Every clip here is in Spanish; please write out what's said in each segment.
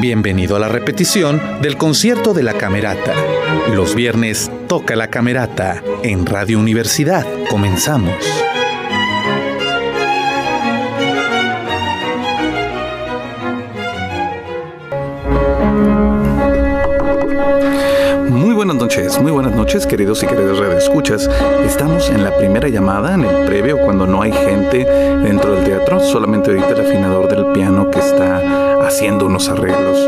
Bienvenido a la repetición del concierto de la Camerata. Los viernes toca la Camerata en Radio Universidad. Comenzamos. Muy buenas noches, muy buenas noches, queridos y queridas escuchas. Estamos en la primera llamada, en el previo, cuando no hay gente dentro del teatro, solamente ahorita el afinador del piano que está haciendo unos arreglos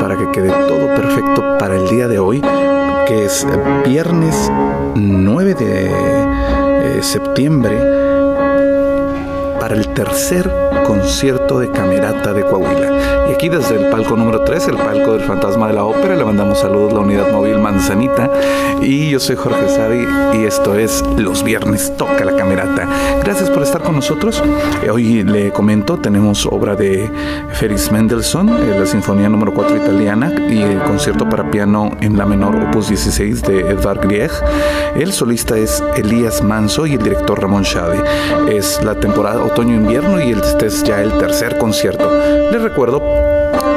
para que quede todo perfecto para el día de hoy, que es viernes 9 de eh, septiembre, para el tercer concierto de Camerata de Coahuila. Y aquí desde el palco número 3, el palco del Fantasma de la Ópera, le mandamos saludos a la unidad móvil Manzanita. Y yo soy Jorge Sadi y esto es Los Viernes Toca la Camerata. Gracias por estar con nosotros. Eh, hoy le comento, tenemos obra de Félix Mendelssohn, eh, la Sinfonía número 4 italiana y el concierto para piano en la menor opus 16 de Edvard Grieg. El solista es Elías Manso y el director Ramón Schade. Es la temporada otoño-invierno y este es ya el tercer concierto. Les recuerdo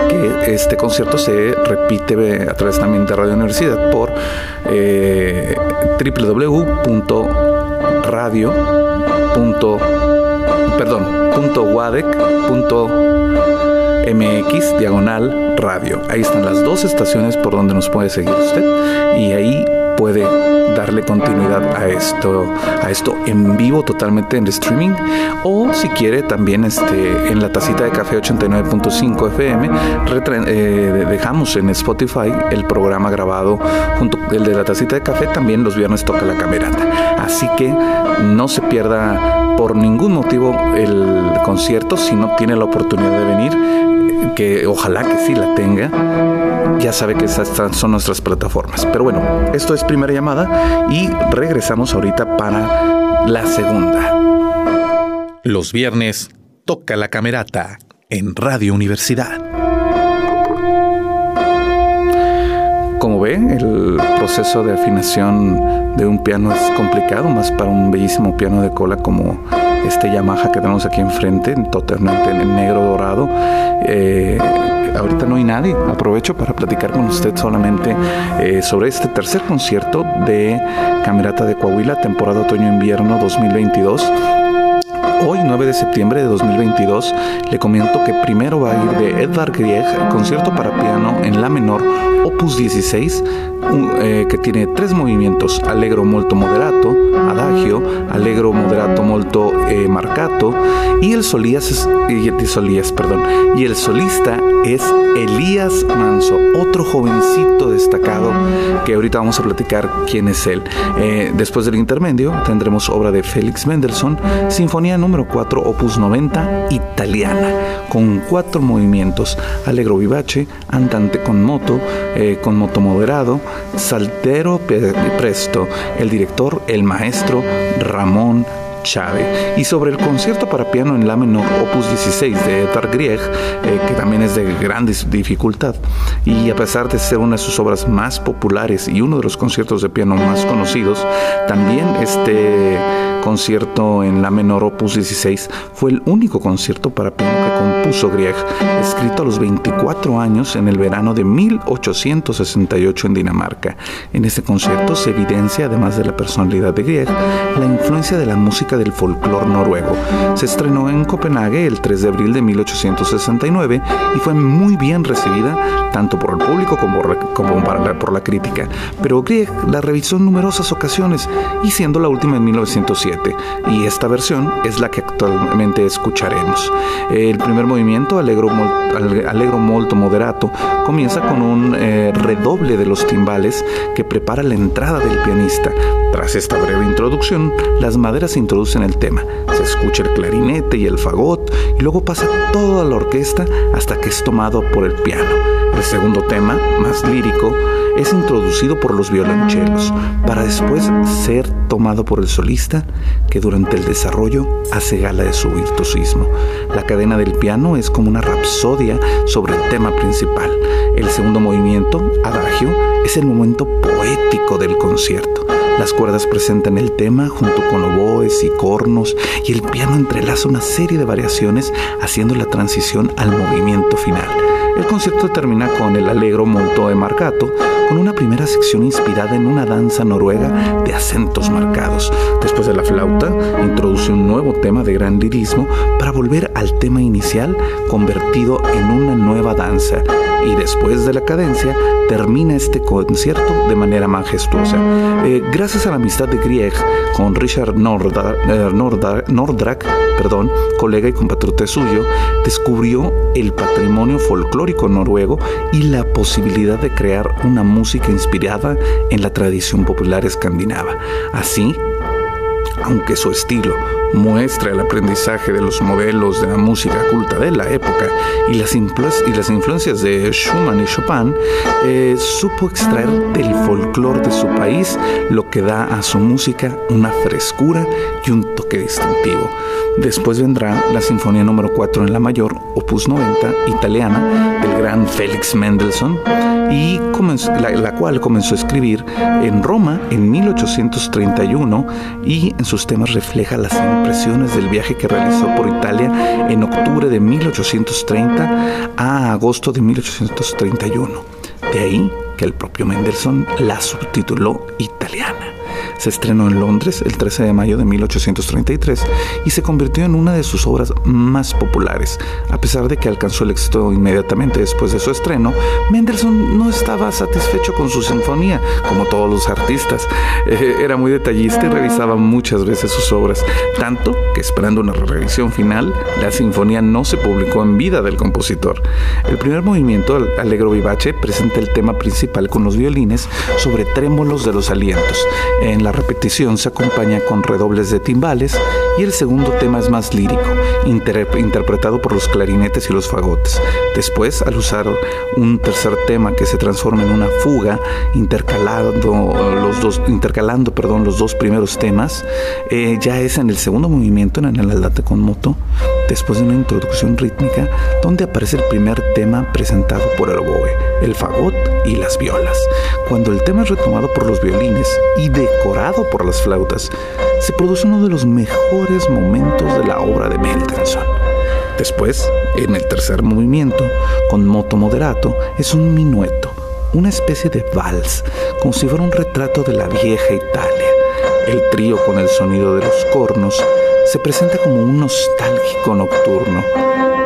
que este concierto se repite a través también de Radio Universidad por eh, www.radio. perdón, .mx diagonal radio. Ahí están las dos estaciones por donde nos puede seguir usted y ahí puede darle continuidad a esto, a esto en vivo totalmente en streaming. O si quiere también este, en la tacita de café 89.5 FM eh, dejamos en Spotify el programa grabado junto el de la tacita de café también los viernes toca la camerata. Así que no se pierda por ningún motivo el concierto si no tiene la oportunidad de venir que ojalá que sí la tenga, ya sabe que estas son nuestras plataformas. Pero bueno, esto es primera llamada y regresamos ahorita para la segunda. Los viernes toca la camerata en Radio Universidad. Como ve, el proceso de afinación de un piano es complicado, más para un bellísimo piano de cola como este Yamaha que tenemos aquí enfrente, totalmente en negro dorado. Eh, ahorita no hay nadie. Aprovecho para platicar con usted solamente eh, sobre este tercer concierto de Camerata de Coahuila, temporada otoño-invierno 2022. Hoy, 9 de septiembre de 2022, le comento que primero va a ir de Edvard Grieg, concierto para piano en la menor, opus 16, eh, que tiene tres movimientos, allegro molto moderato, adagio, allegro moderato molto eh, marcato, y el solías, solías, perdón, y el solista es Elías Manso, otro jovencito destacado que ahorita vamos a platicar quién es él. Eh, después del intermedio tendremos obra de Félix Mendelssohn, Sinfonía número 4, opus 90, italiana, con cuatro movimientos, allegro vivace, andante con moto, con moto moderado, Saltero Presto, el director, el maestro Ramón Chávez. Y sobre el concierto para piano en la menor, opus 16 de Edvard Grieg, eh, que también es de gran dificultad, y a pesar de ser una de sus obras más populares y uno de los conciertos de piano más conocidos, también este concierto en la menor opus 16 fue el único concierto para piano que compuso Grieg, escrito a los 24 años en el verano de 1868 en Dinamarca. En este concierto se evidencia, además de la personalidad de Grieg, la influencia de la música del folclore noruego. Se estrenó en Copenhague el 3 de abril de 1869 y fue muy bien recibida tanto por el público como, por la crítica. Pero Grieg la revisó en numerosas ocasiones y siendo la última en 1907 y esta versión es la que actualmente escucharemos. El primer movimiento, Allegro, Allegro Molto Moderato, comienza con un eh, redoble de los timbales que prepara la entrada del pianista. Tras esta breve introducción, las maderas introducen el tema. Se escucha el clarinete y el fagot y luego pasa toda la orquesta hasta que es tomado por el piano. El segundo tema, más lírico, es introducido por los violonchelos para después ser tomado por el solista que durante el desarrollo hace gala de su virtuosismo. La cadena del piano es como una rapsodia sobre el tema principal. El segundo movimiento, adagio, es el momento poético del concierto. Las cuerdas presentan el tema junto con oboes y cornos y el piano entrelaza una serie de variaciones haciendo la transición al movimiento final. El concierto termina con el Allegro molto e marcato, con una primera sección inspirada en una danza noruega de acentos marcados. Después de la flauta, introduce un nuevo tema de gran lirismo para volver al tema inicial convertido en una nueva danza. Y después de la cadencia, termina este concierto de manera majestuosa. Eh, gracias a la amistad de Grieg con Richard eh, Nordrak, perdón, colega y compatriota suyo, descubrió el patrimonio folclórico noruego y la posibilidad de crear una música inspirada en la tradición popular escandinava. Así, aunque su estilo muestra el aprendizaje de los modelos de la música culta de la época y las, y las influencias de Schumann y Chopin, eh, supo extraer del folclore de su país lo que da a su música una frescura y un toque distintivo. Después vendrá la Sinfonía número 4 en la mayor, opus 90, italiana, del gran Félix Mendelssohn, y la, cual comenzó a escribir en Roma en 1831 y en sus temas refleja las impresiones del viaje que realizó por Italia en octubre de 1830 a agosto de 1831. De ahí que el propio Mendelssohn la subtituló Italiana. Se estrenó en Londres el 13 de mayo de 1833 y se convirtió en una de sus obras más populares. A pesar de que alcanzó el éxito inmediatamente después de su estreno, Mendelssohn no estaba satisfecho con su sinfonía, como todos los artistas. Eh, era muy detallista y revisaba muchas veces sus obras, tanto que esperando una revisión final, la sinfonía no se publicó en vida del compositor. El primer movimiento, Allegro Vivace, presenta el tema principal con los violines sobre trémolos de los alientos. En la repetición se acompaña con redobles de timbales y el segundo tema es más lírico, interpretado por los clarinetes y los fagotes. Después, al usar un tercer tema que se transforma en una fuga, intercalando los dos, intercalando, perdón, los dos primeros temas, eh, ya es en el segundo movimiento, en el Aldate con moto, después de una introducción rítmica donde aparece el primer tema presentado por el oboe, el fagot y las violas. Cuando el tema es retomado por los violines y decorado por las flautas, se produce uno de los mejores momentos de la obra de Mendelssohn. Después, en el tercer movimiento, con moto moderato, es un minueto, una especie de vals, como si fuera un retrato de la vieja Italia. El trío con el sonido de los cornos se presenta como un nostálgico nocturno.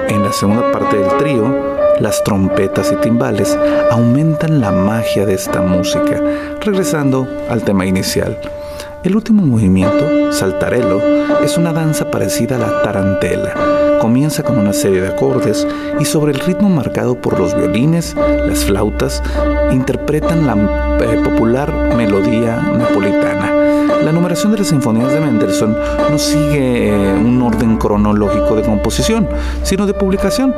En la segunda parte del trío, las trompetas y timbales aumentan la magia de esta música, regresando al tema inicial. El último movimiento, Saltarello, es una danza parecida a la tarantela. Comienza con una serie de acordes y sobre el ritmo marcado por los violines, las flautas, interpretan la eh, popular melodía napolitana. La numeración de las sinfonías de Mendelssohn no sigue eh, un orden cronológico de composición, sino de publicación.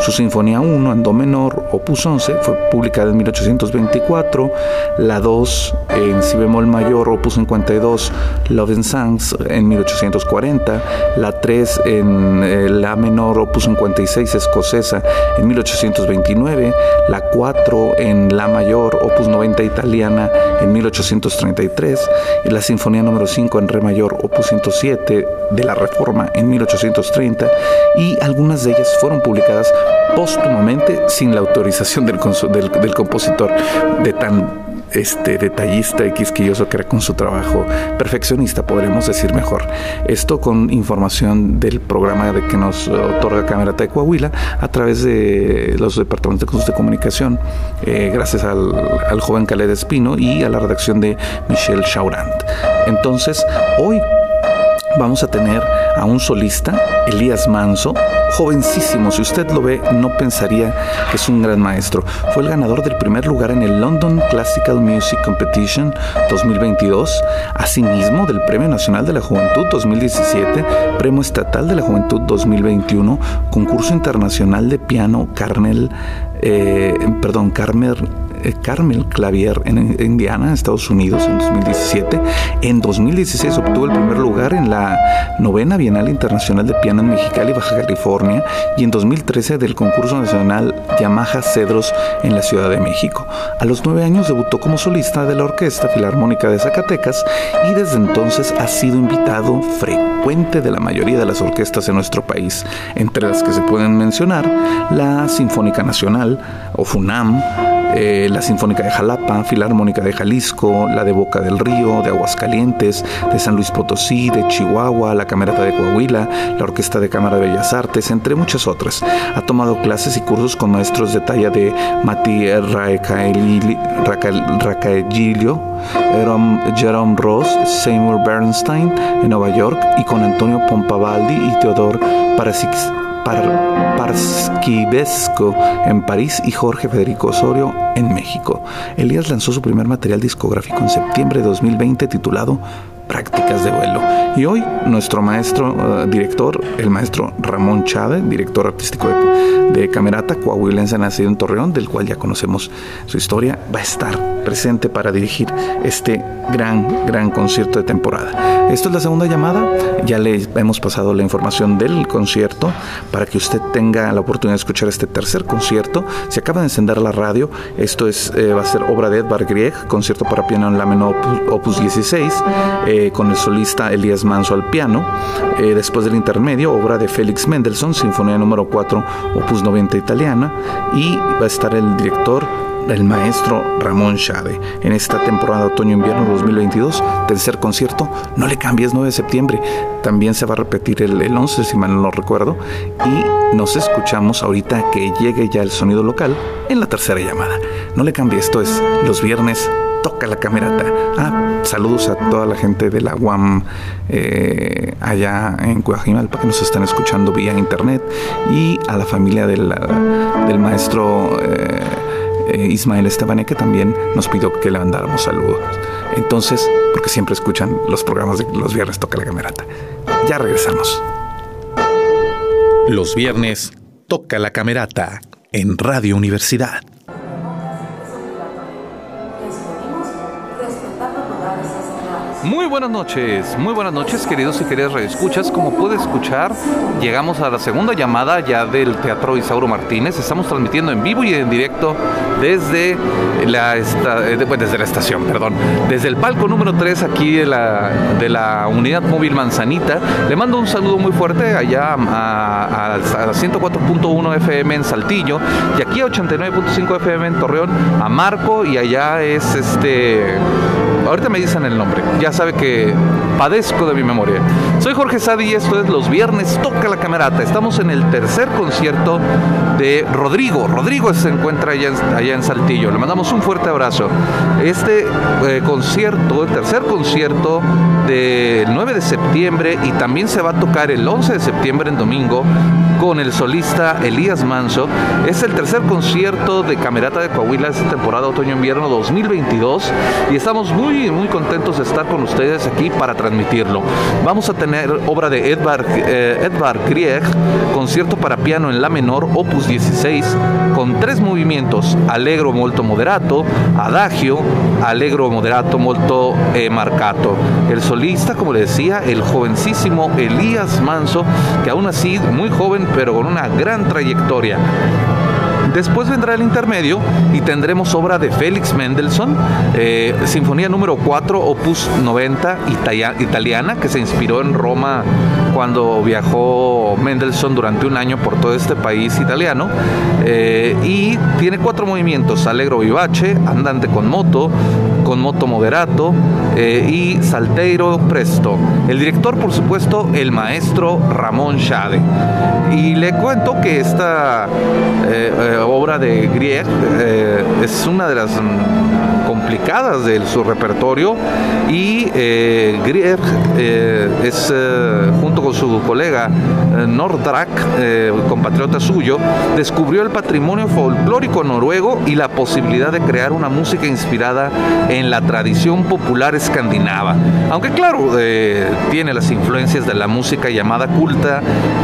Su Sinfonía 1 en Do menor, opus 11, fue publicada en 1824, la 2 en Si bemol mayor, opus 52, Love and Songs en 1840, la 3 en eh, La menor, opus 56, escocesa en 1829, la 4 en La mayor, opus 90, italiana en 1833, y la Sinfonía Sinfonía número 5 en Re mayor, opus 107 de la Reforma en 1830 y algunas de ellas fueron publicadas póstumamente sin la autorización del, del, compositor de tan este detallista y quisquilloso que era con su trabajo perfeccionista, podremos decir mejor. Esto con información del programa de que nos otorga Cámara de Coahuila a través de los departamentos de comunicación, eh, gracias al, al joven Caled Espino y a la redacción de Michelle Chaurant. Entonces, hoy vamos a tener a un solista, Elías Manso, jovencísimo. Si usted lo ve, no pensaría que es un gran maestro. Fue el ganador del primer lugar en el London Classical Music Competition 2022, asimismo del Premio Nacional de la Juventud 2017, Premio Estatal de la Juventud 2021, Concurso Internacional de Piano Carmel, eh, perdón, Carmel Carmel Clavier en Indiana, Estados Unidos, en 2017. En 2016 obtuvo el primer lugar en la novena Bienal Internacional de Piano en Mexicali, Baja California, y en 2013 del concurso nacional Yamaha Cedros en la Ciudad de México. A los nueve años debutó como solista de la Orquesta Filarmónica de Zacatecas y desde entonces ha sido invitado frecuente de la mayoría de las orquestas en nuestro país, entre las que se pueden mencionar la Sinfónica Nacional o FUNAM, eh, la Sinfónica de Jalapa, Filarmónica de Jalisco, la de Boca del Río, de Aguascalientes, de San Luis Potosí, de Chihuahua, la Camerata de Coahuila, la Orquesta de Cámara de Bellas Artes, entre muchas otras. Ha tomado clases y cursos con maestros de talla de Mati Racaegilio, Jerome Ross, Seymour Bernstein en Nueva York y con Antonio Pompavaldi y Teodor Parasix Parskivesco en París y Jorge Federico Osorio en México. Elías lanzó su primer material discográfico en septiembre de 2020 titulado prácticas de vuelo. Y hoy nuestro maestro eh, director, el maestro Ramón Chávez, director artístico de, Camerata, coahuilense nacido en Torreón, del cual ya conocemos su historia, va a estar presente para dirigir este gran, gran concierto de temporada. Esto es la segunda llamada, ya le hemos pasado la información del concierto para que usted tenga la oportunidad de escuchar este tercer concierto. Se acaba de encender la radio, esto es, eh, va a ser obra de Edvard Grieg, concierto para piano en la menor opus 16. Eh, con el solista Elías Manso al piano. Eh, después del intermedio, obra de Félix Mendelssohn, Sinfonía número 4, opus 90 italiana. Y va a estar el director el maestro Ramón Chade en esta temporada otoño-invierno 2022, tercer concierto, no le cambies 9 de septiembre, también se va a repetir el, el 11 si mal no recuerdo y nos escuchamos ahorita que llegue ya el sonido local en la tercera llamada. No le cambie, esto es los viernes toca la camerata. Ah, saludos a toda la gente de la UAM eh, allá en Cuajimalpa que nos están escuchando vía internet y a la familia del, del maestro eh, eh, Ismael Estebané que también nos pidió que le mandáramos saludos. Entonces, porque siempre escuchan los programas de los viernes toca la camerata. Ya regresamos. Los viernes toca la camerata en Radio Universidad. Muy buenas noches, muy buenas noches queridos y queridas radioescuchas. Como puede escuchar, llegamos a la segunda llamada ya del Teatro Isauro Martínez. Estamos transmitiendo en vivo y en directo desde la, eh, desde la estación, perdón, desde el palco número 3 aquí de la, de la unidad móvil Manzanita. Le mando un saludo muy fuerte allá a 104.1 FM en Saltillo y aquí a 89.5 FM en Torreón, a Marco y allá es este ahorita me dicen el nombre, ya sabe que padezco de mi memoria. Soy Jorge Sadi y esto es Los Viernes Toca la Camerata. Estamos en el tercer concierto de Rodrigo. Rodrigo se encuentra allá en, Saltillo. Le mandamos un fuerte abrazo. Este eh, concierto, el tercer concierto del 9 de septiembre y también se va a tocar el 11 de septiembre en domingo con el solista Elías Manso. Es el tercer concierto de Camerata de Coahuila esta temporada otoño-invierno 2022 y estamos muy, muy contentos de estar con ustedes aquí para transmitirlo. Vamos a tener obra de Edvard, eh, Edvard Grieg, concierto para piano en la menor, opus 16, con tres movimientos, allegro molto moderato, adagio, allegro moderato molto eh, marcato. El solista, como le decía, el jovencísimo Elías Manso, que aún así muy joven pero con una gran trayectoria. Después vendrá el intermedio y tendremos obra de Félix Mendelssohn, eh, Sinfonía número 4, opus 90 italiana, que se inspiró en Roma cuando viajó Mendelssohn durante un año por todo este país italiano. Eh, y tiene cuatro movimientos, Allegro Vivace, Andante con moto, con moto moderato eh, y Salteiro Presto. El director, por supuesto, el maestro Ramón Schade. Y le cuento que esta obra de Grieg eh, es una de las mm, complicadas de su repertorio y eh, Grieg eh, es junto con su colega Nordrak, compatriota suyo, descubrió el patrimonio folclórico noruego y la posibilidad de crear una música inspirada en la tradición popular escandinava. Aunque claro, tiene las influencias de la música llamada culta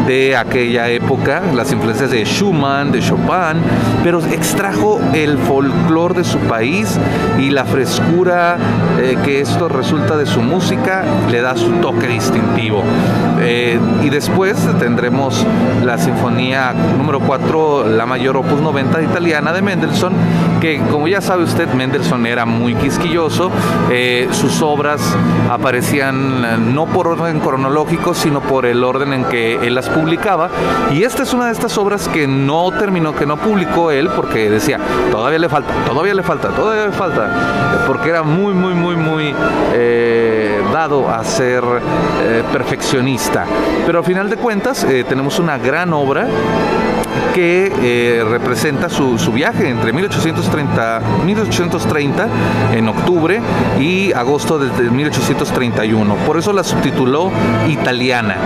de aquella época, las influencias de Schumann, de Chopin, pero extrajo el folclore de su país y la frescura eh, que esto resulta de su música le da su toque distintivo. Eh, y después tendremos la sinfonía número 4, la mayor opus 90 italiana de Mendelssohn, que como ya sabe usted, Mendelssohn era muy quisquilloso, eh, sus obras aparecían no por orden cronológico, sino por el orden en que él las publicaba. Y esta es una de estas obras que no terminó, que no publicó él, porque decía, todavía le falta, todavía le falta, todavía le falta, porque era muy, muy, muy, muy eh, dado a ser eh, perfeccionista. Pero al final de cuentas tenemos una gran obra que eh, representa su, viaje entre 1830, 1830 en octubre y agosto de 1831. Por eso la subtituló Italiana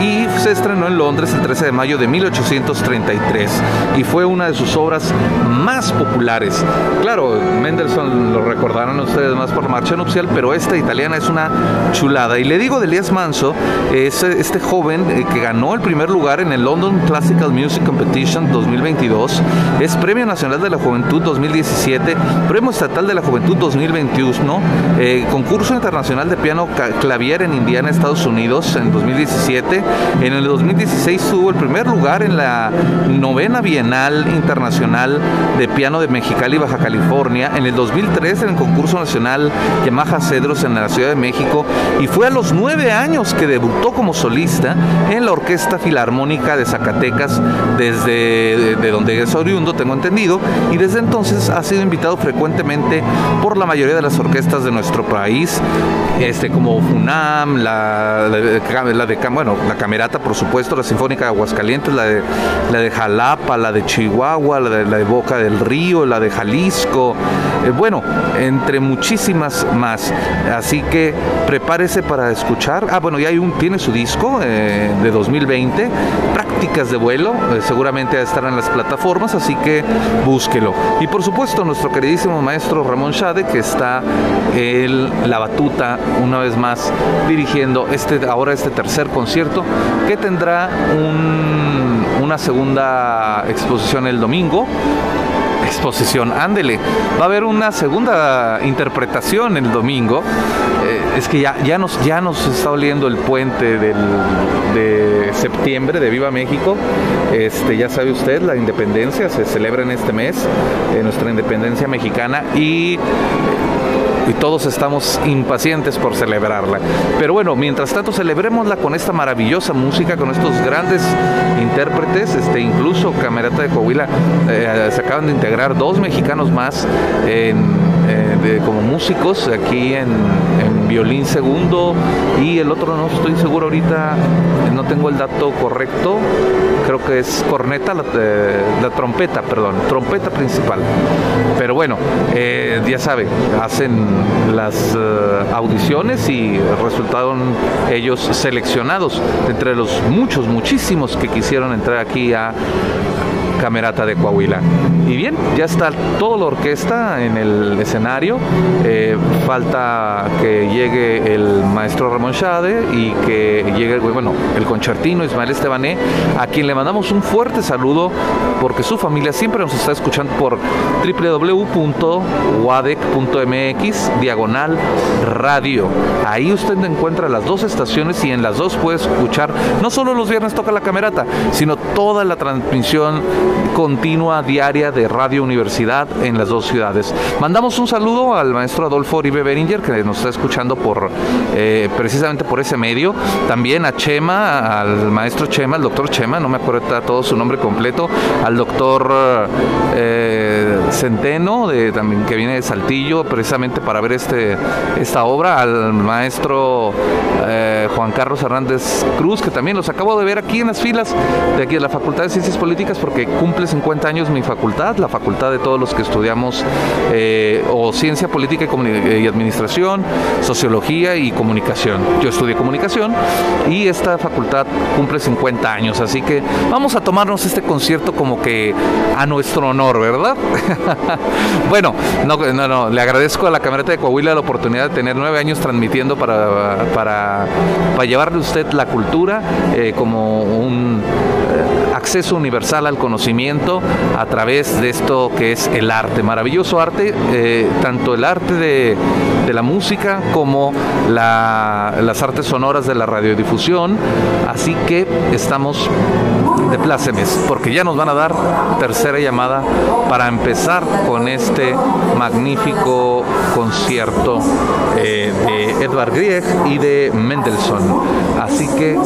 y se estrenó en Londres el 13 de mayo de 1833 y fue una de sus obras más populares. Claro, Mendelssohn lo recordarán ustedes más por marcha nupcial, pero esta italiana es una chulada. Y le digo de Elias Manso, es este joven eh, que ganó el primer lugar en el London Classical Music Competition 2022, es Premio Nacional de la Juventud 2017, Premio Estatal de la Juventud 2021, eh, Concurso Internacional de Piano Clavier en Indiana, Estados Unidos en 2017. En el 2016 tuvo el primer lugar en la novena Bienal Internacional de Piano de Mexicali, Baja California. En el 2003 en el Concurso Nacional Yamaha Cedros en la Ciudad de México y fue a los nueve años que debutó como solista en la Orquesta Filarmónica de Zacatecas desde de, donde es oriundo, tengo entendido, y desde entonces ha sido invitado frecuentemente por la mayoría de las orquestas de nuestro país, este, como FUNAM, la, la, de, bueno, la Camerata, por supuesto, la Sinfónica de Aguascalientes, la de, la de Jalapa, la de Chihuahua, la de, la de Boca del Río, la de Jalisco, eh, bueno, entre muchísimas más. Así que prepárese para escuchar. Ah, bueno, ya hay un, tiene su disco eh, de 2020, Prácticas de vuelo, eh, seguramente estar en las plataformas, así que búsquelo. Y por supuesto, nuestro queridísimo maestro Ramón Shade, que está en la batuta una vez más dirigiendo este, ahora este tercer concierto, que tendrá una segunda exposición el domingo exposición. Ándele, va a haber una segunda interpretación el domingo. Eh, es que ya, ya, nos, ya nos está oliendo el puente del, de septiembre de Viva México. Este, ya sabe usted, la independencia se celebra en este mes, eh, nuestra independencia mexicana y y todos estamos impacientes por celebrarla. Pero bueno, mientras tanto celebrémosla con esta maravillosa música, con estos grandes intérpretes, este, incluso Camerata de Coahuila eh, se acaban de integrar dos mexicanos más en eh, como músicos aquí en, violín segundo y el otro no estoy seguro ahorita, no tengo el dato correcto, creo que es corneta, la, eh, trompeta, perdón, trompeta principal. Pero bueno, eh, ya sabe, hacen las audiciones y resultaron ellos seleccionados entre los muchos, muchísimos que quisieron entrar aquí a Camerata de Coahuila. Y bien, ya está toda la orquesta en el escenario. Eh, falta que llegue el maestro Ramón Shade y que llegue bueno, el concertino Ismael Estebané, a quien le mandamos un fuerte saludo porque su familia siempre nos está escuchando por www.wadec.mx diagonal radio. Ahí usted encuentra las dos estaciones y en las dos puede escuchar no solo los viernes toca la camerata, sino toda la transmisión continua diaria de Radio Universidad en las dos ciudades. Mandamos un saludo al maestro Adolfo Oribe Beringer, que nos está escuchando por eh, precisamente por ese medio. También a Chema, al maestro Chema, al doctor Chema, no me acuerdo todo su nombre completo, al doctor eh, Centeno, que viene de Saltillo, precisamente para ver este, esta obra, al maestro eh, Juan Carlos Hernández Cruz, que también los acabo de ver aquí en las filas de aquí de la Facultad de Ciencias Políticas, porque cumple 50 años mi facultad, la facultad de todos los que estudiamos eh, o ciencia política y, administración, sociología y comunicación. Yo estudié comunicación y esta facultad cumple 50 años, así que vamos a tomarnos este concierto como que a nuestro honor, ¿verdad? bueno, no, no, no, le agradezco a la Camerata de Coahuila la oportunidad de tener nueve años transmitiendo para, para, para llevarle a usted la cultura eh, como un acceso universal al conocimiento a través de esto que es el arte, maravilloso arte, eh, tanto el arte de, la música como las artes sonoras de la radiodifusión, así que estamos plácemes, porque ya nos van a dar tercera llamada para empezar con este magnífico concierto eh, de Edvard Grieg y de Mendelssohn. Así que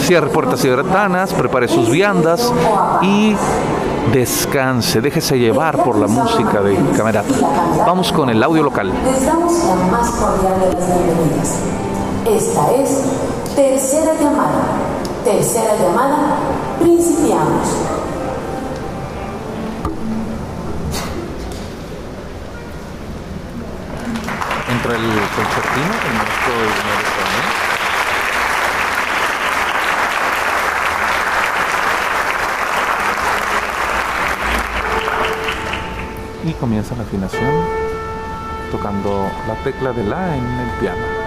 cierre puertas y ventanas, prepare sus viandas y descanse, déjese llevar por la música de Camerata. Vamos con el audio local. Les damos la más cordial de las bienvenidas. Esta es tercera llamada. Tercera llamada, principiamos. Entra el concertino, el maestro y comienza la afinación tocando la tecla de la en el piano.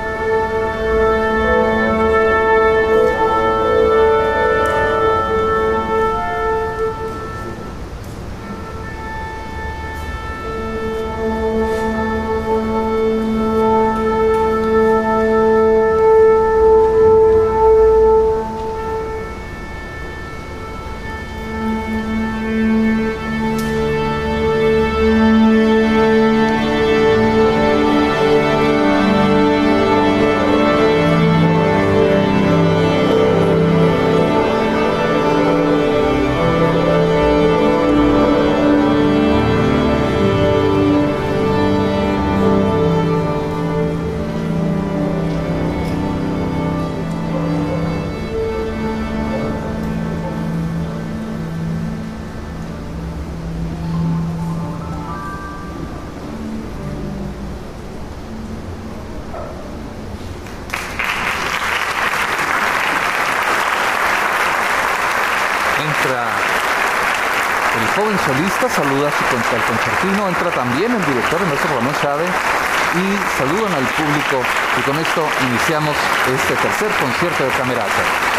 Con esto iniciamos este tercer concierto de Camerata.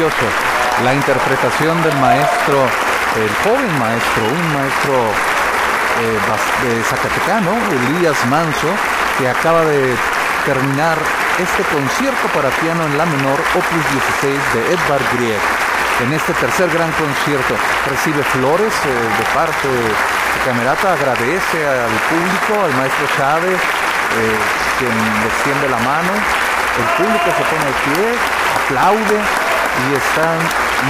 La interpretación del maestro, el joven maestro, un maestro eh, zacatecano, Elías Manso, que acaba de terminar este concierto para piano en la menor, opus 16 de Edvard Grieg. En este tercer gran concierto recibe flores eh, de parte de Camerata, agradece al público, al maestro Chávez, eh, quien le extiende la mano. El público se pone de pie, aplaude y está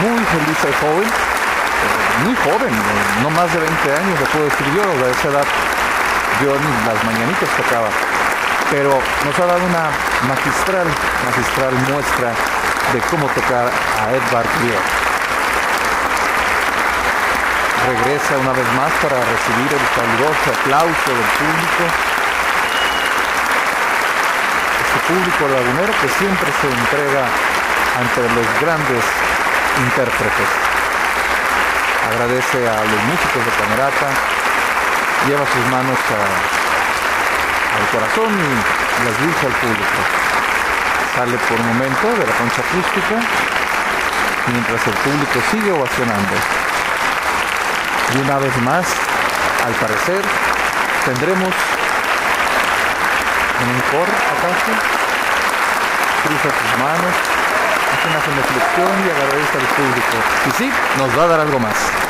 muy feliz el joven, eh, muy joven, no más de 20 años, le puedo decir yo, a esa edad yo las mañanitas tocaba pero nos ha dado una magistral, magistral muestra de cómo tocar a Edvard Grieg. Regresa una vez más para recibir el caluroso aplauso del público. Este público lagunero que siempre se entrega ante los grandes intérpretes. Agradece a los músicos de Camerata, lleva sus manos al corazón y las dirige al público. Sale por un momento de la concha acústica mientras el público sigue ovacionando. Y una vez más, al parecer, tendremos en un coro acaso, cruza sus manos, una genuflexión y agradece al público. Y sí, nos va a dar algo más.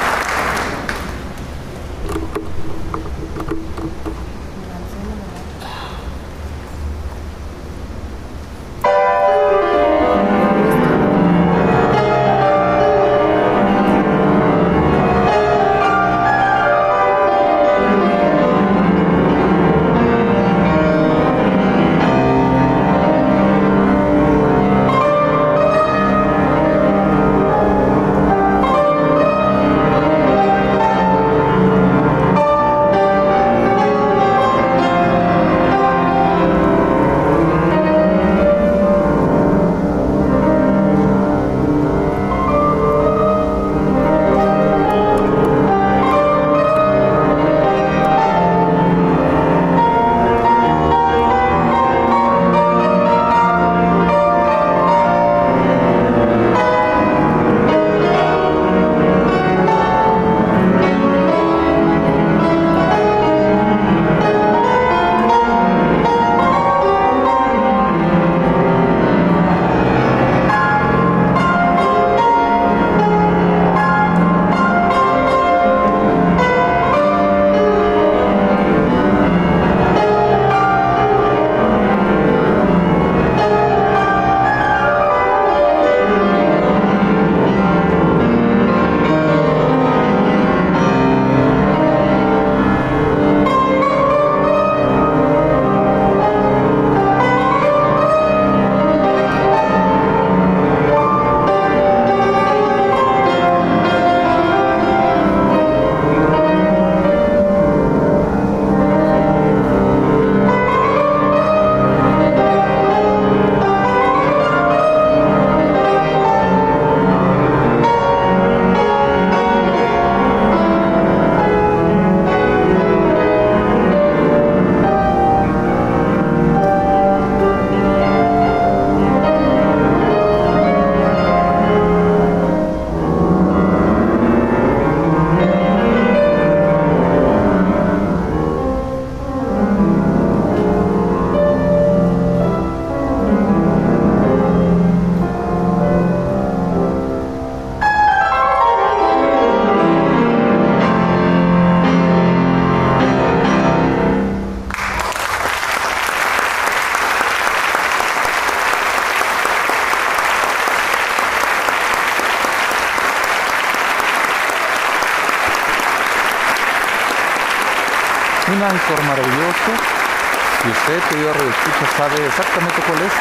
Usted, querido escucha, sabe exactamente cuál es,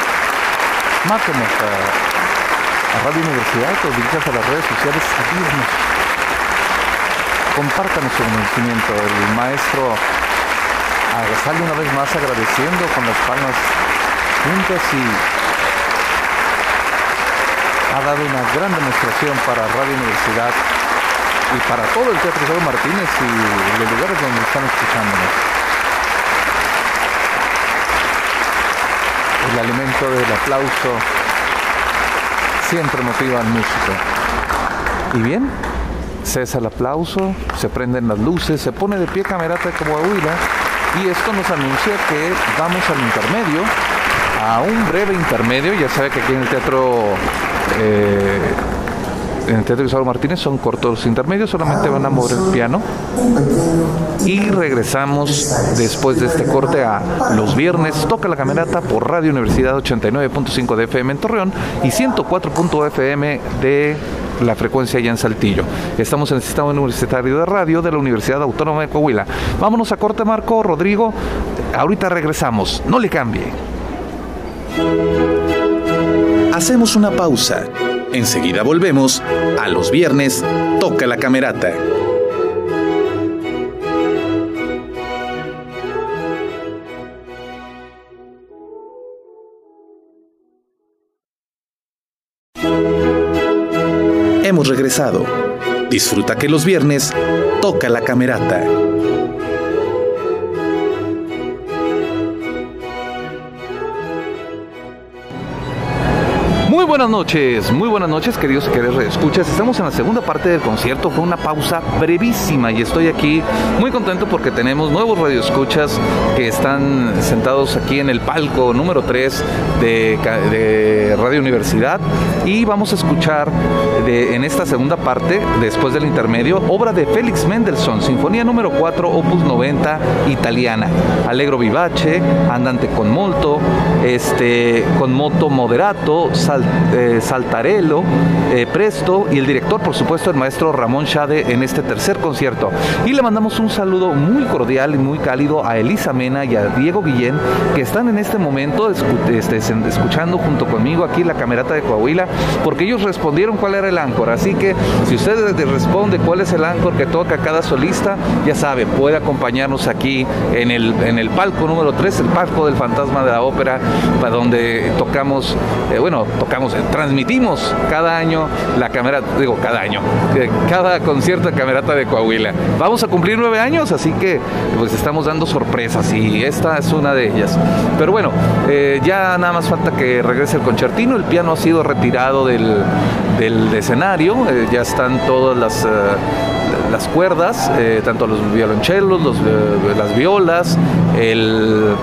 mátenos a, Radio Universidad, o dirijas a las redes sociales, ayúdenos. Compártanos su conocimiento. El maestro sale una vez más agradeciendo con las palmas juntas y ha dado una gran demostración para Radio Universidad y para todo el Teatro Isabel Martínez y los lugares donde están escuchándonos. El alimento del aplauso siempre motiva al músico. Y bien, cesa el aplauso, se prenden las luces, se pone de pie Camerata de Coahuila y esto nos anuncia que vamos al intermedio, a un breve intermedio, ya sabe que aquí en el teatro... Eh, en el Teatro Isabel Martínez son cortos intermedios, solamente van a mover el piano. Y regresamos después de este corte a los viernes. Toca la camerata por Radio Universidad 89.5 de FM en Torreón y 104.fm FM de la frecuencia ya en Saltillo. Estamos en el sistema universitario de radio de la Universidad Autónoma de Coahuila. Vámonos a corte, Marco, Rodrigo. Ahorita regresamos. No le cambie. Hacemos una pausa. Enseguida volvemos a los viernes Toca la Camerata. Hemos regresado. Disfruta que los viernes toca la camerata. Buenas noches, muy buenas noches, queridos y queridas escuchas. Estamos en la segunda parte del concierto. Fue una pausa brevísima y estoy aquí muy contento porque tenemos nuevos radioescuchas que están sentados aquí en el palco número 3 de, Radio Universidad. Y vamos a escuchar de, en esta segunda parte, después del intermedio, obra de Félix Mendelssohn, Sinfonía número 4, opus 90, italiana. Allegro vivace, andante con molto, este, con moto moderato, salto eh, Saltarello, eh, Presto y el director, por supuesto, el maestro Ramón Shade en este tercer concierto. Y le mandamos un saludo muy cordial y muy cálido a Elisa Mena y a Diego Guillén, que están en este momento este, escuchando junto conmigo aquí la camerata de Coahuila, porque ellos respondieron cuál era el áncor. Así que si usted responde cuál es el áncor que toca cada solista, ya sabe, puede acompañarnos aquí en el, en el palco número 3, el palco del fantasma de la ópera, para donde tocamos, eh, bueno, tocamos transmitimos cada año la cámara, digo cada año, cada concierto de Camerata de Coahuila. Vamos a cumplir nueve años, así que pues estamos dando sorpresas y esta es una de ellas. Pero bueno, eh, ya nada más falta que regrese el concertino, el piano ha sido retirado del, escenario, eh, ya están todas las... Eh, las cuerdas, tanto los violonchelos, los, las violas, el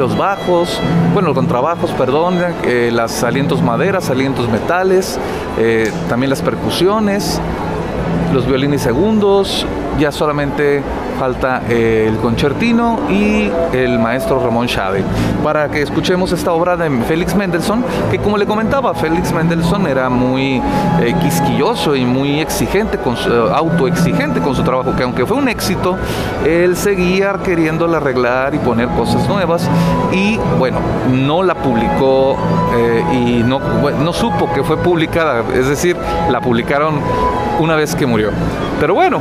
los bajos, bueno, contrabajos, perdón, eh, las alientos maderas, alientos metales, eh, también las percusiones, los violines segundos, ya solamente falta eh, el concertino y el maestro Ramón Chávez para que escuchemos esta obra de Félix Mendelssohn, que como le comentaba, Félix Mendelssohn era muy eh, quisquilloso y muy exigente, con su, eh, autoexigente con su trabajo, que aunque fue un éxito, él seguía queriéndole arreglar y poner cosas nuevas y bueno, no la publicó y no, no supo que fue publicada, es decir, la publicaron una vez que murió. Pero bueno,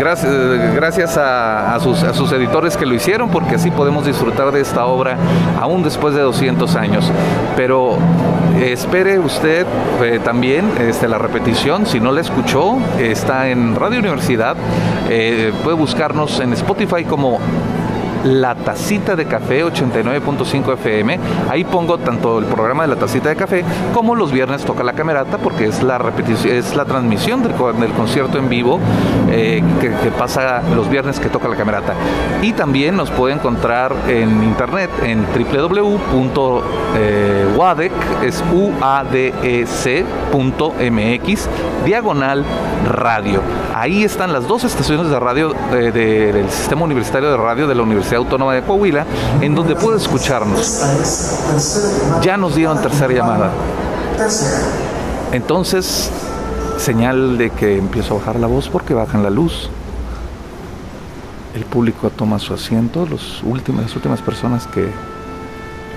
gracias gracias a, sus, editores que lo hicieron, porque así podemos disfrutar de esta obra aún después de 200 años. Pero eh, espere usted eh, también este, la repetición, si no la escuchó, está en Radio Universidad, eh, puede buscarnos en Spotify como la Tacita de Café 89.5 FM. Ahí pongo tanto el programa de La Tacita de Café como los viernes toca la camerata porque es la repetición, es la transmisión del, concierto en vivo eh, que, pasa los viernes que toca la camerata. Y también nos puede encontrar en internet en www.wadec, uadec.mx, diagonal radio. Ahí están las dos estaciones de radio eh, del sistema universitario de radio de la Universidad Autónoma de Coahuila, en donde puede escucharnos. Ya nos dieron tercera llamada. Entonces, señal de que empiezo a bajar la voz porque bajan la luz. El público toma su asiento, los últimos, las últimas personas que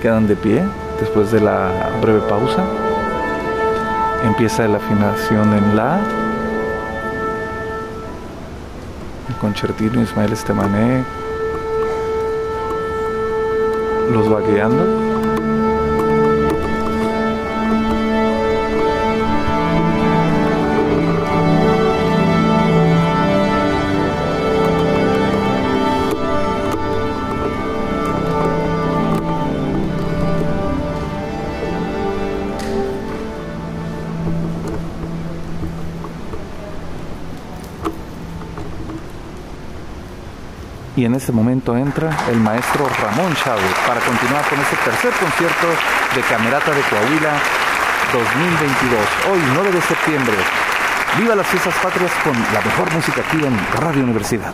quedan de pie después de la breve pausa. Empieza la afinación en la. El concertino Ismael Estemané los va guiando. Y en ese momento entra el maestro Ramón Chávez para continuar con este tercer concierto de Camerata de Coahuila 2022. Hoy, 9 de septiembre. Viva las fiestas patrias con la mejor música aquí en Radio Universidad.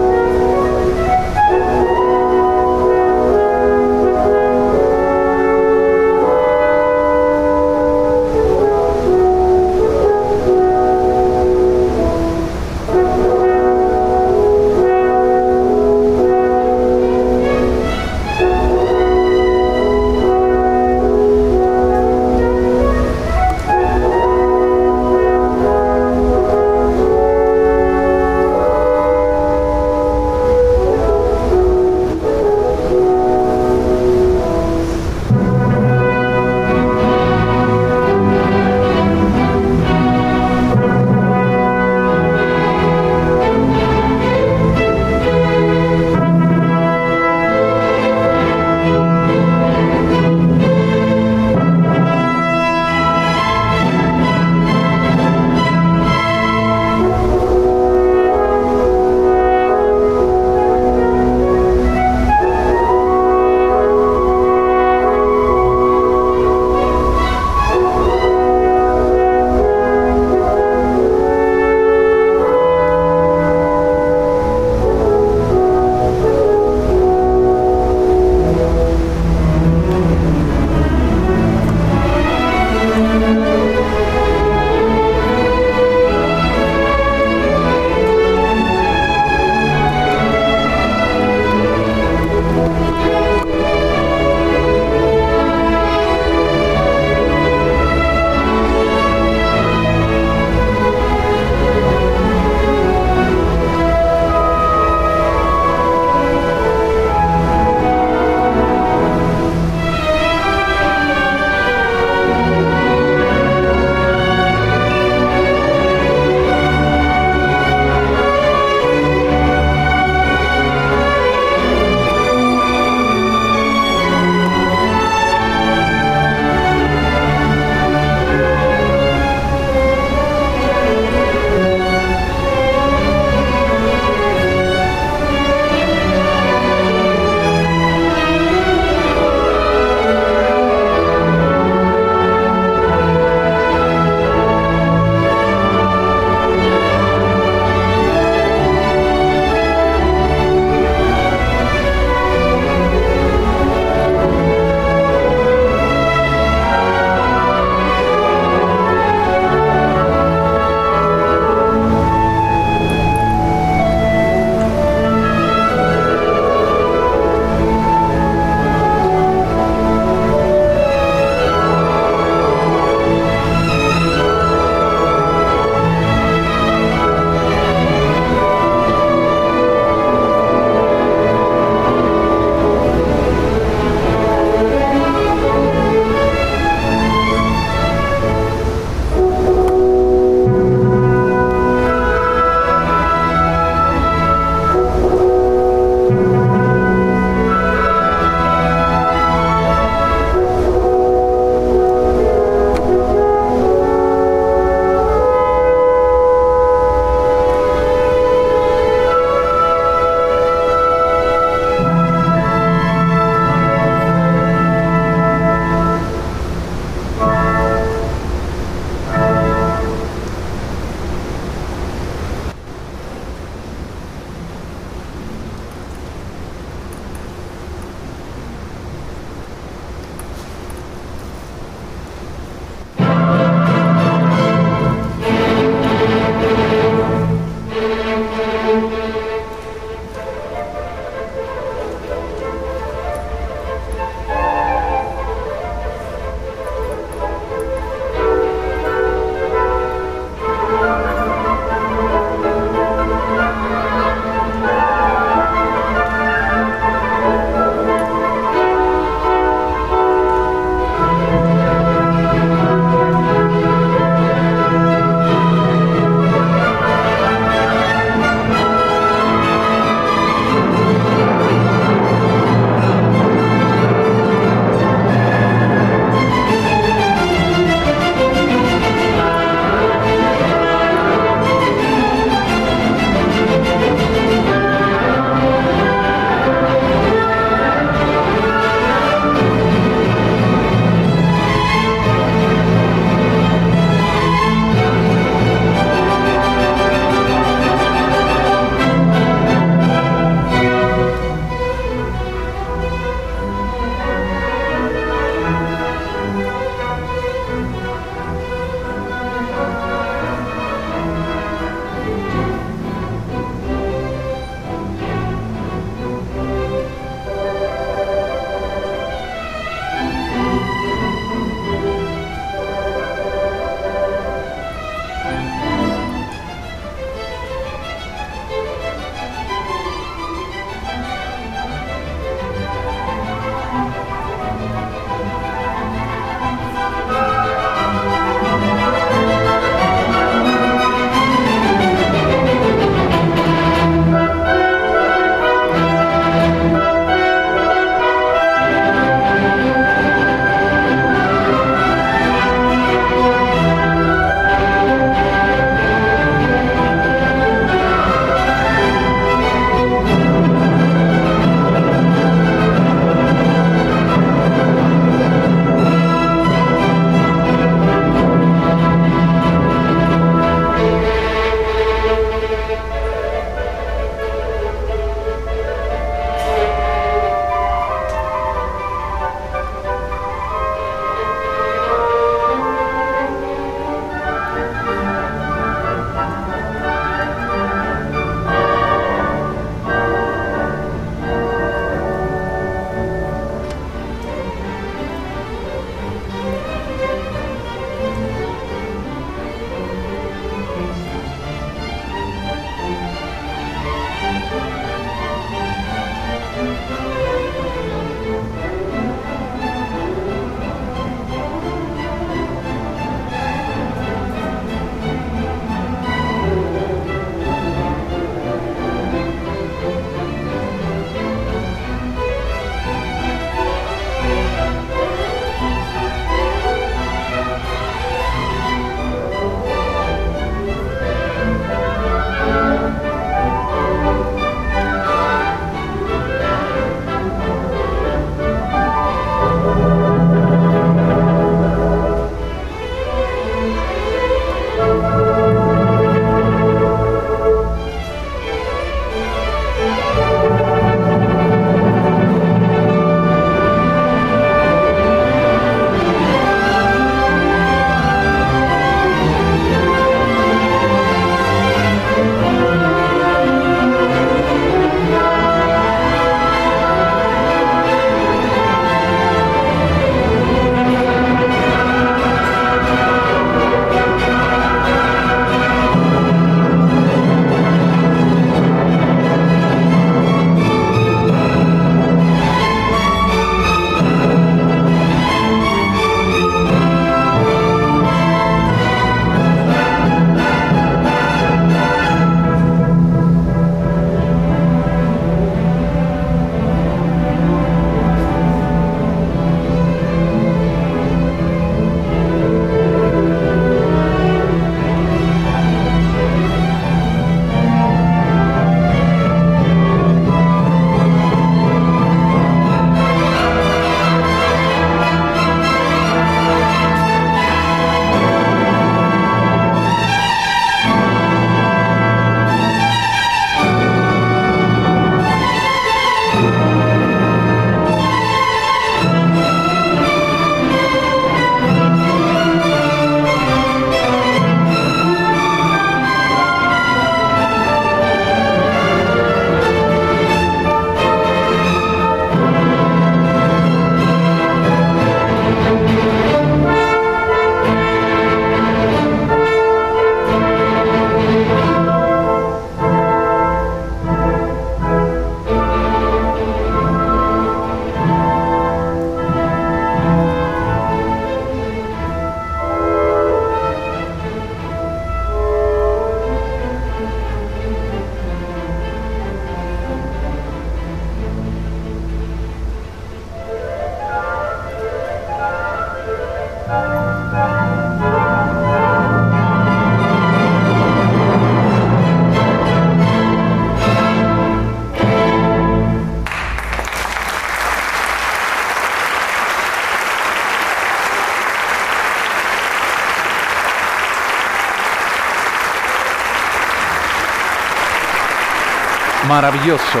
Maravilloso,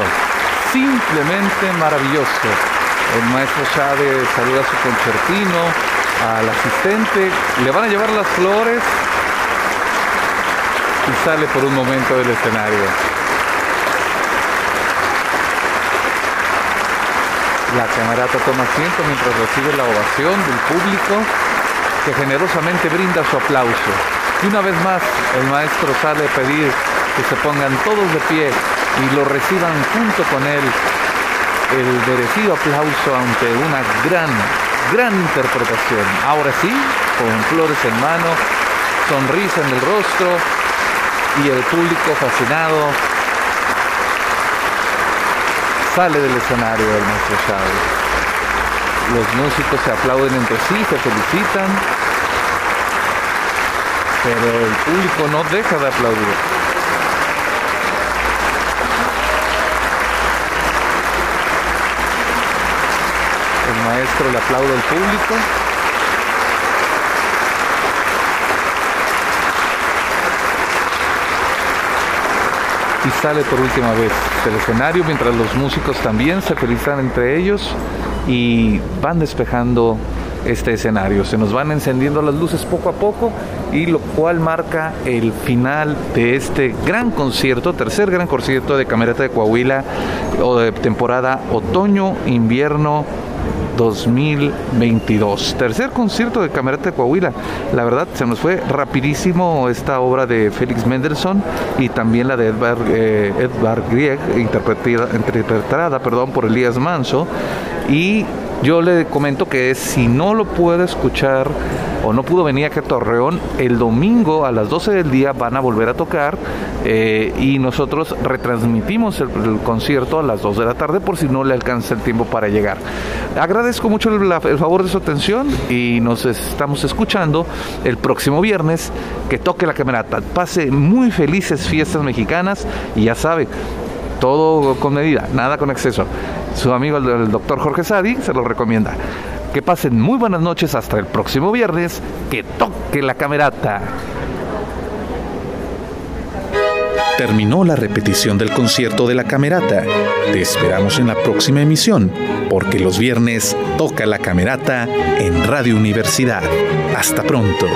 simplemente maravilloso. El maestro Chávez saluda a su concertino, al asistente, le van a llevar las flores y sale por un momento del escenario. La camarata toma asiento mientras recibe la ovación del público que generosamente brinda su aplauso. Y una vez más el maestro sale a pedir que se pongan todos de pie y lo reciban junto con él el merecido aplauso ante una gran, gran interpretación. Ahora sí, con flores en mano, sonrisa en el rostro y el público fascinado sale del escenario del maestro Chávez. Los músicos se aplauden entre sí, se felicitan, pero el público no deja de aplaudir. Maestro le aplaude al público. Y sale por última vez del escenario mientras los músicos también se felicitan entre ellos y van despejando este escenario. Se nos van encendiendo las luces poco a poco y lo cual marca el final de este gran concierto, tercer gran concierto de Camerata de Coahuila o de temporada otoño-invierno 2022. Tercer concierto de Camerata de Coahuila. La verdad, se nos fue rapidísimo esta obra de Félix Mendelssohn y también la de Edvard, eh, Grieg, interpretada, interpretada perdón, por Elías Manso. Y yo le comento que si no lo puede escuchar o no pudo venir aquí a Torreón, el domingo a las 12 del día van a volver a tocar eh, y nosotros retransmitimos el, concierto a las 2 de la tarde por si no le alcanza el tiempo para llegar. Agradezco mucho el, el favor de su atención y nos estamos escuchando el próximo viernes que toque la camerata. Pase muy felices fiestas mexicanas y ya sabe, todo con medida, nada con exceso. Su amigo el, doctor Jorge Sadi se lo recomienda. Que pasen muy buenas noches hasta el próximo viernes. Que toque la camerata. Terminó la repetición del concierto de la camerata. Te esperamos en la próxima emisión, porque los viernes toca la camerata en Radio Universidad. Hasta pronto.